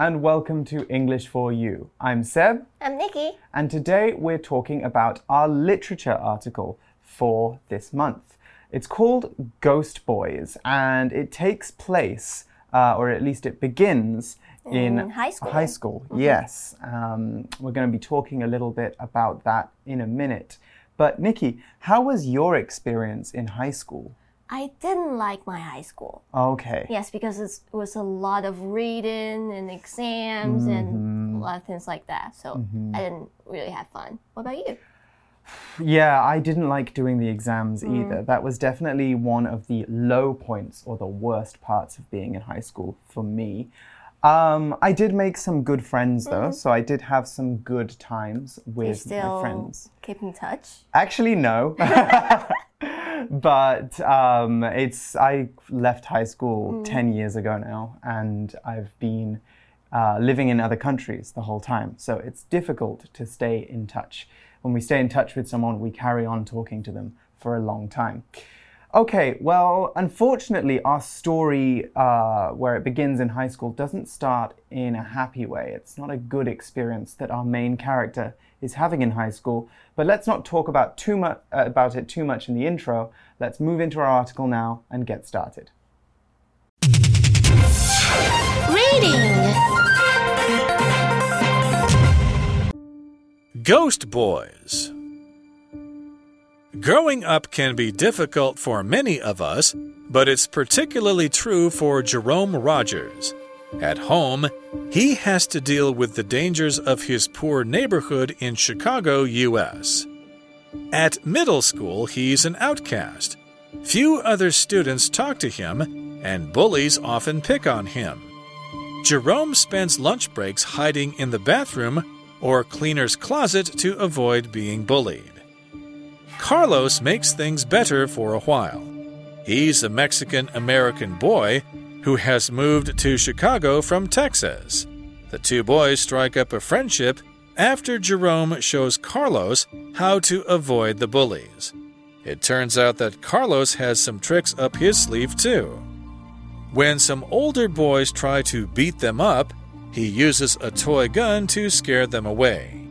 And welcome to English for You. I'm Seb, I'm Nikki. and today we're talking about our literature article for this month. It's called Ghost Boys and it takes place, uh, or at least it begins, in, In high school. High school, yes. Um, we're going to be talking a little bit about that in a minute. But Nikki, how was your experience in high school? I didn't like my high school. Okay. Yes, because it was a lot of reading and exams and mm-hmm. a lot of things like that. So mm-hmm. I didn't really have fun. What about you? Yeah, I didn't like doing the exams mm. either. That was definitely one of the low points or the worst parts of being in high school for me. Um, I did make some good friends though, mm-hmm. so I did have some good times You with still my friends. keep in touch? Actually, no. but um, it's I left high school ten years ago now, and I've been uh, living in other countries the whole time. So it's difficult to stay in touch. When we stay in touch with someone, we carry on talking to them for a long time. Okay, well, unfortunately, our story, uh, where it begins in high school, doesn't start in a happy way. It's not a good experience that our main character is having in high school. But let's not talk about too much uh, about it too much in the intro. Let's move into our article now and get started. Reading! Ghost Boys. Growing up can be difficult for many of us, but it's particularly true for Jerome Rogers. At home, he has to deal with the dangers of his poor neighborhood in Chicago, U.S. At middle school, he's an outcast. Few other students talk to him, and bullies often pick on him. Jerome spends lunch breaks hiding in the bathroom or cleaner's closet to avoid being bullied. Carlos makes things better for a while. He's a Mexican American boy who has moved to Chicago from Texas. The two boys strike up a friendship after Jerome shows Carlos how to avoid the bullies. It turns out that Carlos has some tricks up his sleeve, too. When some older boys try to beat them up, he uses a toy gun to scare them away.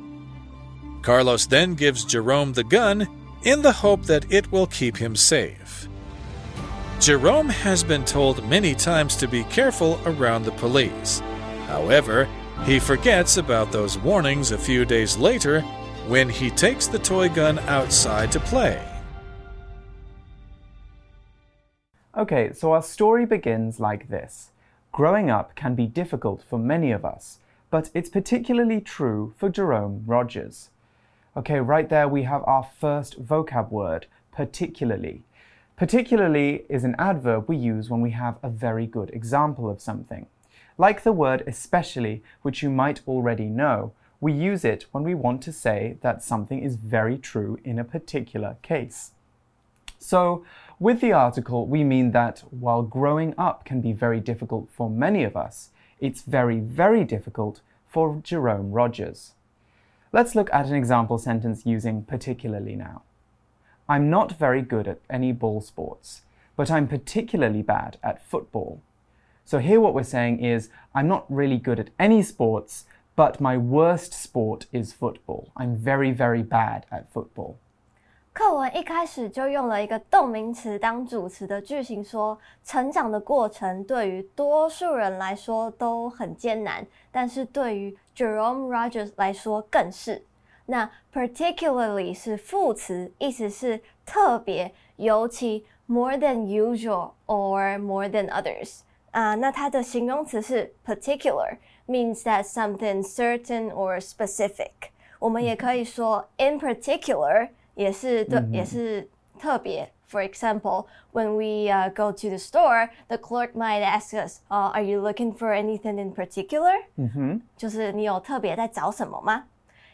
Carlos then gives Jerome the gun in the hope that it will keep him safe. Jerome has been told many times to be careful around the police. However, he forgets about those warnings a few days later when he takes the toy gun outside to play. Okay, so our story begins like this Growing up can be difficult for many of us, but it's particularly true for Jerome Rogers. Okay, right there we have our first vocab word, particularly. Particularly is an adverb we use when we have a very good example of something. Like the word especially, which you might already know, we use it when we want to say that something is very true in a particular case. So, with the article, we mean that while growing up can be very difficult for many of us, it's very, very difficult for Jerome Rogers. Let's look at an example sentence using particularly now. I'm not very good at any ball sports, but I'm particularly bad at football. So, here what we're saying is, I'm not really good at any sports, but my worst sport is football. I'm very, very bad at football. 课文一开始就用了一个动名词当主词的句型说，成长的过程对于多数人来说都很艰难，但是对于 Jerome Rogers 来说更是。 那 particularly 是副词，意思是特别、尤其 more than usual or more than others 啊、那它的形容词是 particular，means that something certain or specific。我们也可以说 in particular。也是对，也是特别。For example, when we uh, go to the store, the clerk might ask us, uh, "Are you looking for anything in particular?" 嗯哼。就是你有特别在找什么吗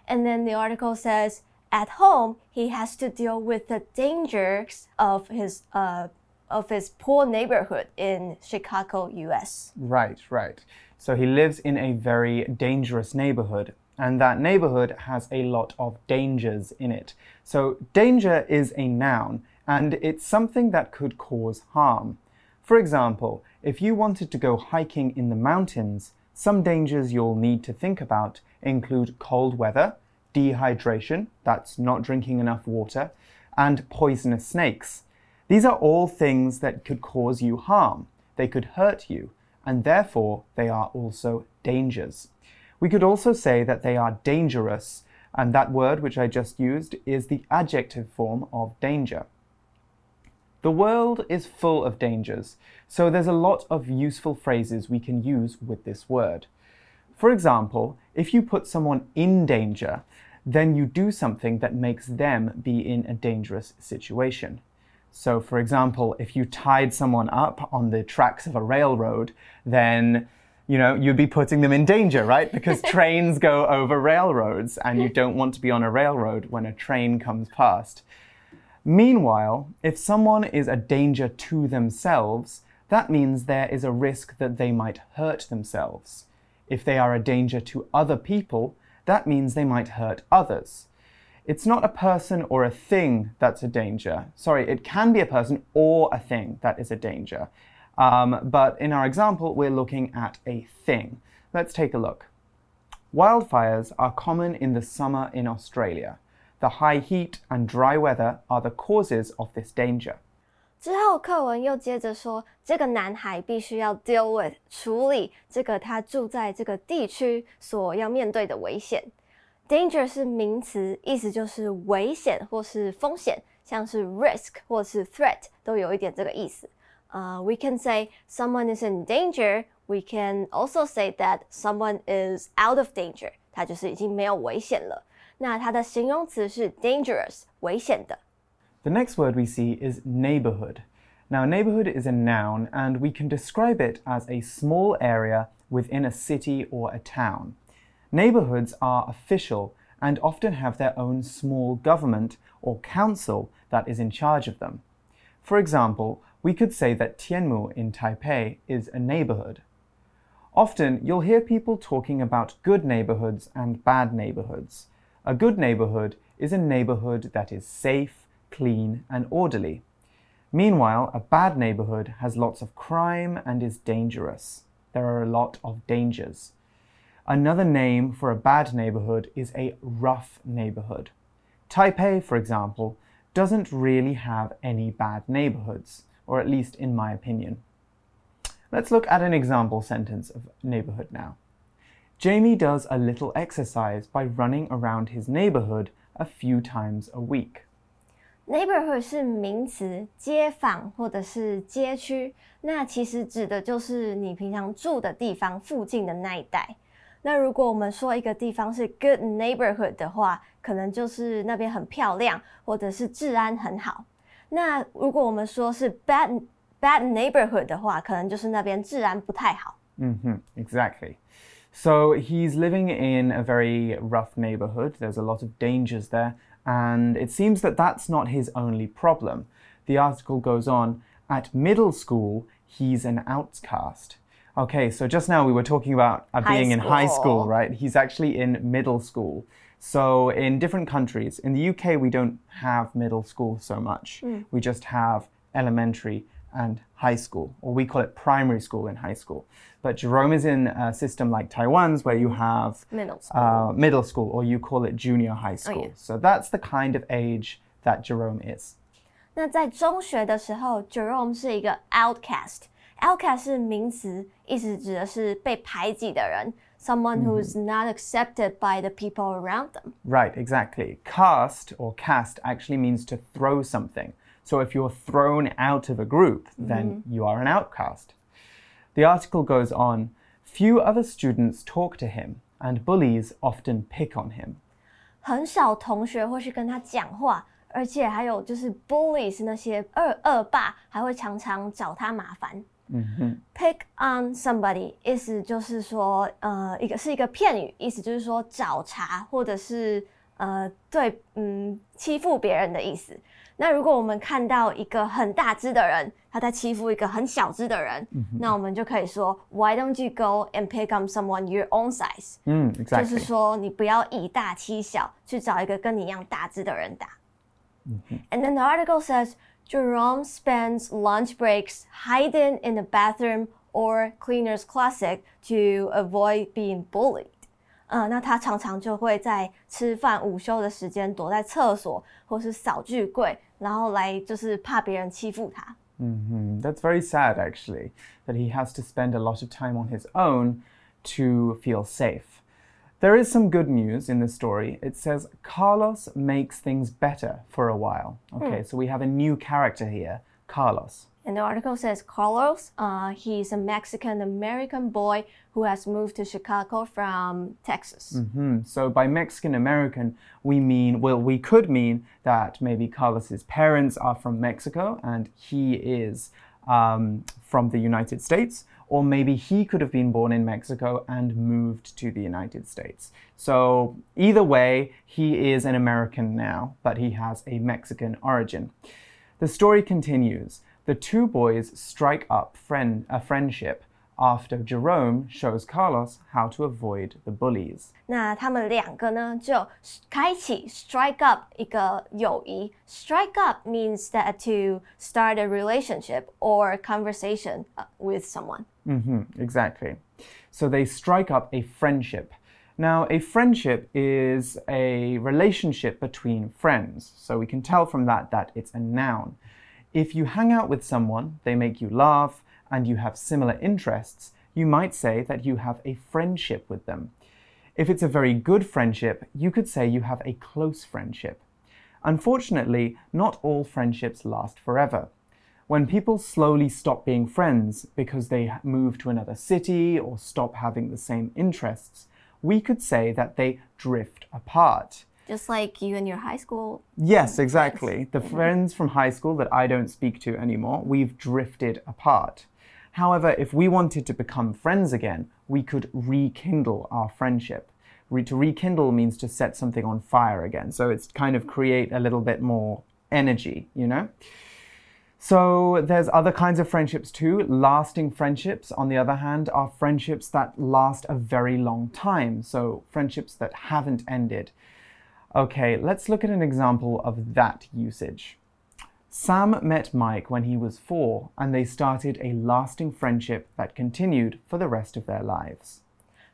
？And then the article says, at home, he has to deal with the dangers of his uh, of his poor neighborhood in Chicago, U.S. Right, right. So he lives in a very dangerous neighborhood, and that neighborhood has a lot of dangers in it. So, danger is a noun, and it's something that could cause harm. For example, if you wanted to go hiking in the mountains, Some dangers you'll need to think about include cold weather, dehydration, that's not drinking enough water, and poisonous snakes. These are all things that could cause you harm. They could hurt you, and therefore they are also dangers. We could also say that they are dangerous, and that word which I just used is the adjective form of danger. The world is full of dangers, so there's a lot of useful phrases we can use with this word. For example, if you put someone in danger, then you do something that makes them be in a dangerous situation. So, for example, if you tied someone up on the tracks of a railroad, then you know, you'd be putting them in danger, right? Because trains go over railroads and you don't want to be on a railroad when a train comes past. Meanwhile, if someone is a danger to themselves, that means there is a risk that they might hurt themselves. If they are a danger to other people, that means they might hurt others. It's not a person or a thing that's a danger. Sorry, it can be a person or a thing that is a danger. Um, but in our example, we're looking at a thing. Let's take a look. Wildfires are common in the summer in Australia. The high heat and dry weather are the causes of this danger. 之后，课文又接着说，这个男孩必须要 deal with 处理这个他住在这个地区所要面对的危险。Danger 是名词，意思就是危险或是风险，像是 risk 或是 threat 都有一点这个意思。uh, we can say someone is in danger. We can also say that someone is out of danger. 他就是已经没有危险了。那它的形容词是 dangerous，危险的。The next word we see is neighborhood. Now, neighborhood is a noun, and we can describe it as a small area within a city or a town. Neighborhoods are official and often have their own small government or council that is in charge of them. For example, we could say that Tianmu in Taipei is a neighborhood. Often, you'll hear people talking about good neighborhoods and bad neighborhoods. A good neighborhood is a neighborhood that is safe, clean, and orderly. Meanwhile, a bad neighborhood has lots of crime and is dangerous. There are a lot of dangers. Another name for a bad neighborhood is a rough neighborhood. Taipei, for example, doesn't really have any bad neighborhoods or at least in my opinion. Let's look at an example sentence of neighborhood now. Jamie does a little exercise by running around his neighborhood a few times a week. Neighborhood 是名词，街坊或者是街区，那其实指的就是你平常住的地方附近的那一带。那如果我们说一个地方是 good neighborhood 的话，可能就是那边很漂亮，或者是治安很好。那如果我们说是 bad bad neighborhood 的话，可能就是那边治安不太好。嗯哼，exactly. So he's living in a very rough neighborhood. There's a lot of dangers there, and it seems that that's not his only problem. The article goes on at middle school, he's an outcast. Okay, so just now we were talking about uh, being in high school, right? He's actually in middle school. So in different countries, in the UK, we don't have middle school so much. Mm. We just have elementary and high school, or we call it primary school in high school. But Jerome is in a system like Taiwan's where you have middle school, uh, middle school or you call it junior high school. Oh, yeah. So that's the kind of age that Jerome is. 那在中学的时候，Jerome 是一个 outcast。outcast 是名词，意思指的是被排挤的人。someone mm-hmm. who's not accepted by the people around them. Right, exactly. Cast or cast actually means to throw something. So if you're thrown out of a group, then mm-hmm. you are an outcast. The article goes on few other students talk to him, and bullies often pick on him. 很少同学会去跟他讲话，而且还有就是 bullies 那些恶恶霸还会常常找他麻烦。嗯 Pick on somebody 意思就是说，呃，一个是一个片语，意思就是说找茬或者是呃对嗯欺负别人的意思。 那如果我们看到一个很大只的人，他在欺负一个很小只的人，那我们就可以说，Why don't you go and pick on someone your own size？嗯，exactly。就是说你不要以大欺小，去找一个跟你一样大只的人打。And then the article says. Jerome spends lunch breaks hiding in the bathroom or cleaner's closet to avoid being bullied. 嗯，那他常常就会在吃饭午休的时间躲在厕所或是扫具柜， 然后来就是怕别人欺负他。Mm -hmm. That's very sad, actually, that he has to spend a lot of time on his own to feel safe. There is some good news in the story. It says Carlos makes things better for a while. Okay, mm. so we have a new character here, Carlos. And the article says Carlos, uh, he's a Mexican American boy who has moved to Chicago from Texas. Mm -hmm. So by Mexican American, we mean, well, we could mean that maybe Carlos's parents are from Mexico and he is um, from the United States, or maybe he could have been born in Mexico and moved to the United States. So either way, he is an American now, but he has a Mexican origin. The story continues. The two boys strike up friend, a friendship after Jerome shows Carlos how to avoid the bullies. 那他们两个呢，就开启 strike up 一个友谊。Strike up means that to start a relationship or conversation uh, with someone. Mm -hmm, exactly. So they strike up a friendship. Now, a friendship is a relationship between friends. So we can tell from that that it's a noun. If you hang out with someone, they make you laugh, and you have similar interests, you might say that you have a friendship with them. If it's a very good friendship, you could say you have a close friendship. Unfortunately, not all friendships last forever. When people slowly stop being friends because they move to another city or stop having the same interests, we could say that they drift apart. Just like you and your high school. Yes, exactly. The friends from high school that I don't speak to anymore, we've drifted apart. However, if we wanted to become friends again, we could rekindle our friendship. Re to rekindle means to set something on fire again. So it's kind of create a little bit more energy, you know? So there's other kinds of friendships too. Lasting friendships, on the other hand, are friendships that last a very long time. So friendships that haven't ended. Okay, let's look at an example of that usage. Sam met Mike when he was four, and they started a lasting friendship that continued for the rest of their lives.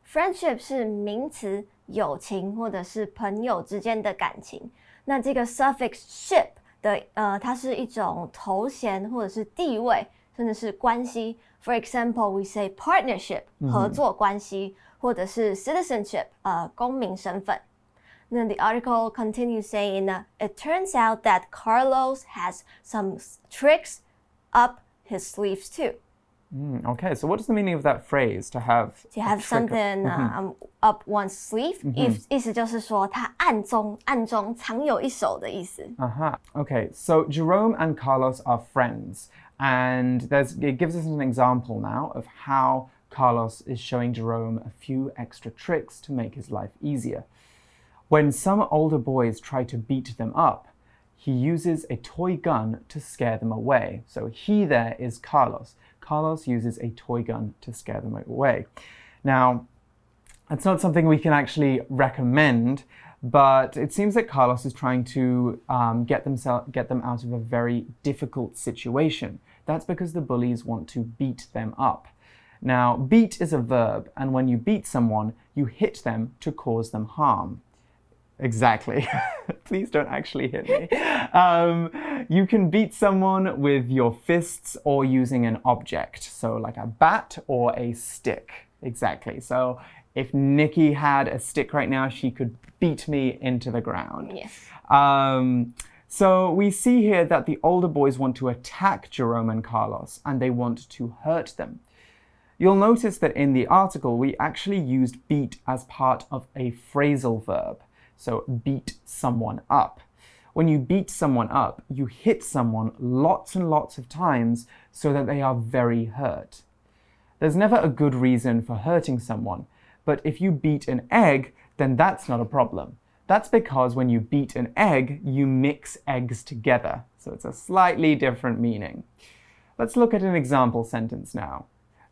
Friendship 是名词，友情或者是朋友之间的感情。那这个 suffix ship 的呃，它是一种头衔或者是地位，甚至是关系。For example, we say partnership 合作关系，或者是 citizenship 呃公民身份。 then the article continues saying, uh, it turns out that Carlos has some tricks up his sleeves too. Mm, okay, so what is the meaning of that phrase? To have to have something uh, mm -hmm. um, up one's sleeve，、mm hmm. 意意思就是说他暗中暗中藏有一手的意思。Uh huh. Okay, so Jerome and Carlos are friends, and there's it gives us an example now of how Carlos is showing Jerome a few extra tricks to make his life easier. When some older boys try to beat them up, he uses a toy gun to scare them away. So he there is Carlos. Carlos uses a toy gun to scare them away. Now, it's not something we can actually recommend, but it seems that Carlos is trying to um, get, get them out of a very difficult situation. That's because the bullies want to beat them up. Now, beat is a verb, and when you beat someone, you hit them to cause them harm. Exactly. Please don't actually hit me. Um, you can beat someone with your fists or using an object, so like a bat or a stick. Exactly. So if Nikki had a stick right now, she could beat me into the ground. Yes. Um, so we see here that the older boys want to attack Jerome and Carlos and they want to hurt them. You'll notice that in the article, we actually used beat as part of a phrasal verb. So beat someone up. When you beat someone up, you hit someone lots and lots of times so that they are very hurt. There's never a good reason for hurting someone, but if you beat an egg, then that's not a problem. That's because when you beat an egg, you mix eggs together. So it's a slightly different meaning. Let's look at an example sentence now.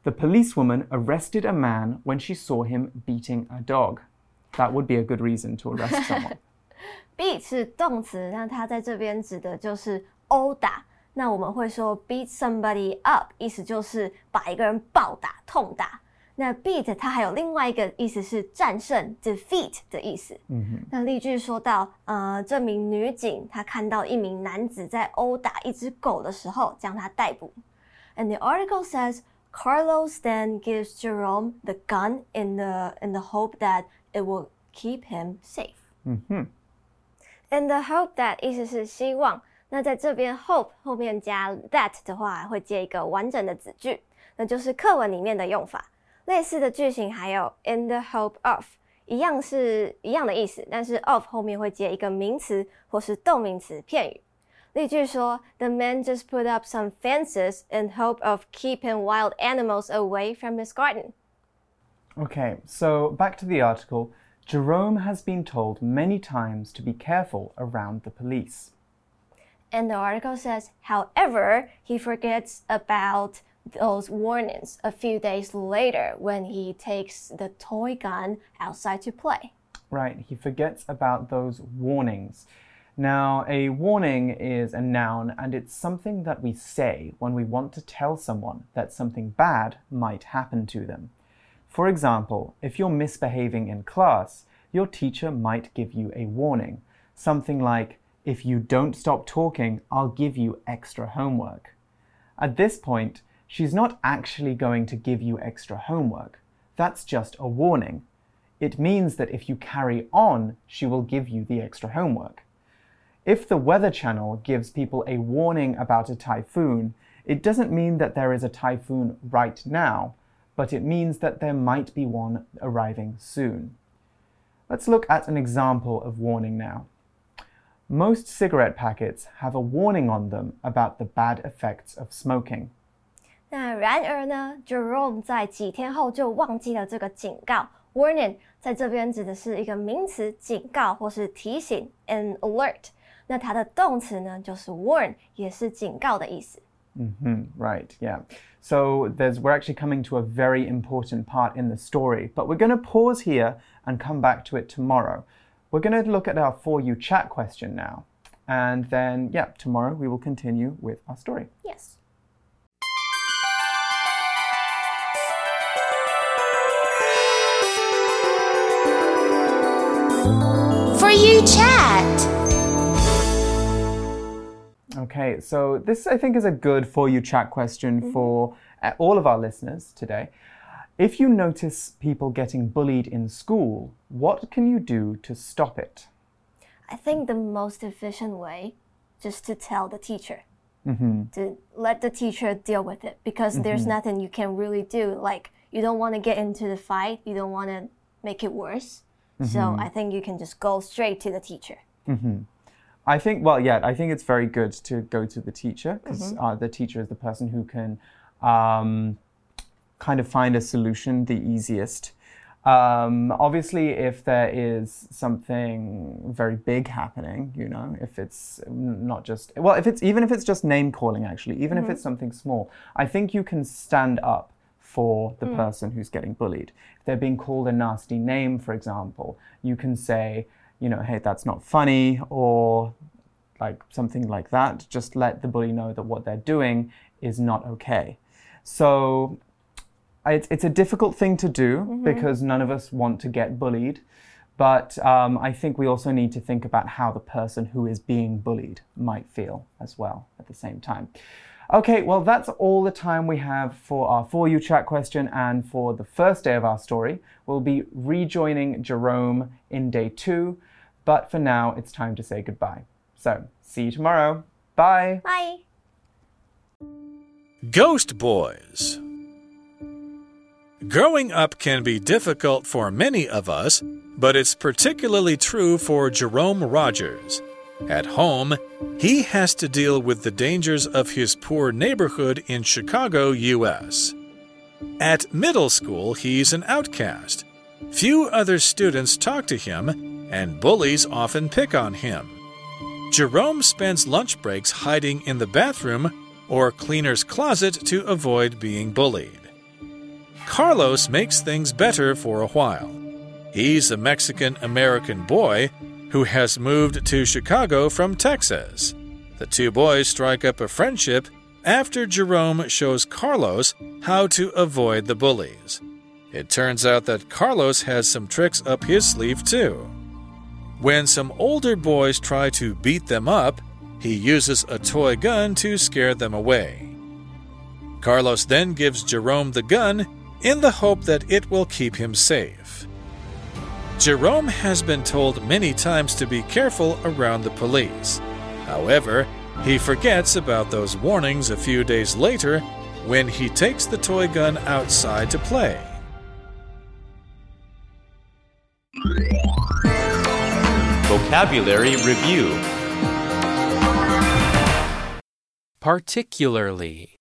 The policewoman arrested a man when she saw him beating a dog that would be a good reason to arrest someone. beat 是动词，那它在这边指的就是殴打。 那我们会说 beat somebody up，意思就是把一个人暴打、痛打。那 beat 它还有另外一个意思是战胜 defeat 的意思。嗯哼。那例句说到，呃，这名女警她看到一名男子在殴打一只狗的时候，将他逮捕。And the article says Carlos then gives Jerome the gun in the in the hope that it will keep him safe. 嗯哼。And the hope that 意思是希望。那在这边 hope 后面加 that 的话，会接一个完整的子句，那就是课文里面的用法。类似的句型还有 in the hope of，一样是一样的意思，但是 of 后面会接一个名词或是动名词片语。例句说，The man just put up some fences in hope of keeping wild animals away from his garden. Okay, so back to the article. Jerome has been told many times to be careful around the police. And the article says, however, he forgets about those warnings a few days later when he takes the toy gun outside to play. Right, he forgets about those warnings. Now, a warning is a noun and it's something that we say when we want to tell someone that something bad might happen to them. For example, if you're misbehaving in class, your teacher might give you a warning. Something like, if you don't stop talking, I'll give you extra homework. At this point, She's not actually going to give you extra homework. That's just a warning. It means that if you carry on, she will give you the extra homework. If the Weather Channel gives people a warning about a typhoon, it doesn't mean that there is a typhoon right now, but it means that there might be one arriving soon. Let's look at an example of warning now. Most cigarette packets have a warning on them about the bad effects of smoking. 那然而呢，Jerome 在几天后就忘记了这个警告 warning，在这边指的是一个名词，警告或是提醒，an alert。那它的动词呢，就是 warn，也是警告的意思。 Mm -hmm, right, yeah. So there's we're actually coming to a very important part in the story, but we're going to pause here and come back to it tomorrow. We're going to look at our for you chat question now. And then, yeah, tomorrow we will continue with our story. Yes. Okay, so this I think is a good For You Chat question mm -hmm. for uh, all of our listeners today. If you notice people getting bullied in school, what can you do to stop it? I think the most efficient way just to tell the teacher. Mm -hmm. To let the teacher deal with it because mm -hmm. there's mm-hmm. nothing you can really do. Like, you don't want to get into the fight, you don't want to make it worse. So mm-hmm. I think you can just go straight to the teacher. I think, well, yeah, I think it's very good to go to the teacher because mm-hmm. uh, the teacher is the person who can um, kind of find a solution the easiest. Um, obviously, if there is something very big happening, you know, if it's not just, well, if it's even if it's just name calling, actually, even mm -hmm. if it's something small, I think you can stand up for the mm. person who's getting bullied. If they're being called a nasty name, for example, you can say, you know, hey, that's not funny, or like something like that. Just let the bully know that what they're doing is not okay. So it's, it's a difficult thing to do mm -hmm. because none of us want to get bullied. But um, I think we also need to think about how the person who is being bullied might feel as well at the same time. Okay, well, that's all the time we have for our For You chat question and for the first day of our story. We'll be rejoining Jerome in day two, but for now, it's time to say goodbye. So, see you tomorrow. Bye. Bye. Ghost Boys. Growing up can be difficult for many of us, but it's particularly true for Jerome Rogers. At home, he has to deal with the dangers of his poor neighborhood in Chicago, U.S. At middle school, he's an outcast. Few other students talk to him, and bullies often pick on him. Jerome spends lunch breaks hiding in the bathroom or cleaner's closet to avoid being bullied. Carlos makes things better for a while. He's a Mexican American boy who has moved to Chicago from Texas. The two boys strike up a friendship after Jerome shows Carlos how to avoid the bullies. It turns out that Carlos has some tricks up his sleeve, too. When some older boys try to beat them up, he uses a toy gun to scare them away. Carlos then gives Jerome the gun in the hope that it will keep him safe. Jerome has been told many times to be careful around the police. However, he forgets about those warnings a few days later when he takes the toy gun outside to play. Vocabulary Review Particularly.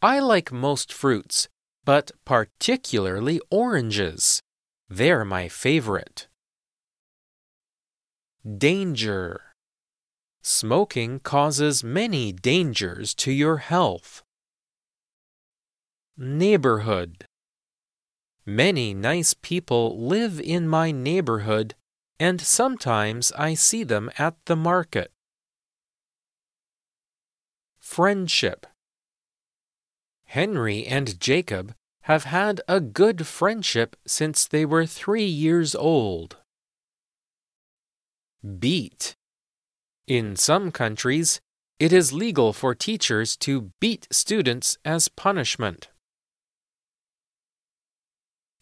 I like most fruits, but particularly oranges. They're my favorite. Danger. Smoking causes many dangers to your health. Neighborhood. Many nice people live in my neighborhood, and sometimes I see them at the market. Friendship. Henry and Jacob have had a good friendship since they were three years old. Beat. In some countries, it is legal for teachers to beat students as punishment.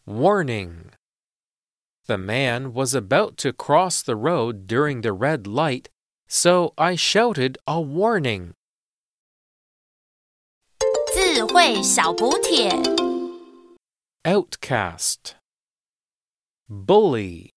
Warning. The man was about to cross the road during the red light, so I shouted a warning. 智慧小补帖。 Outcast. Bully.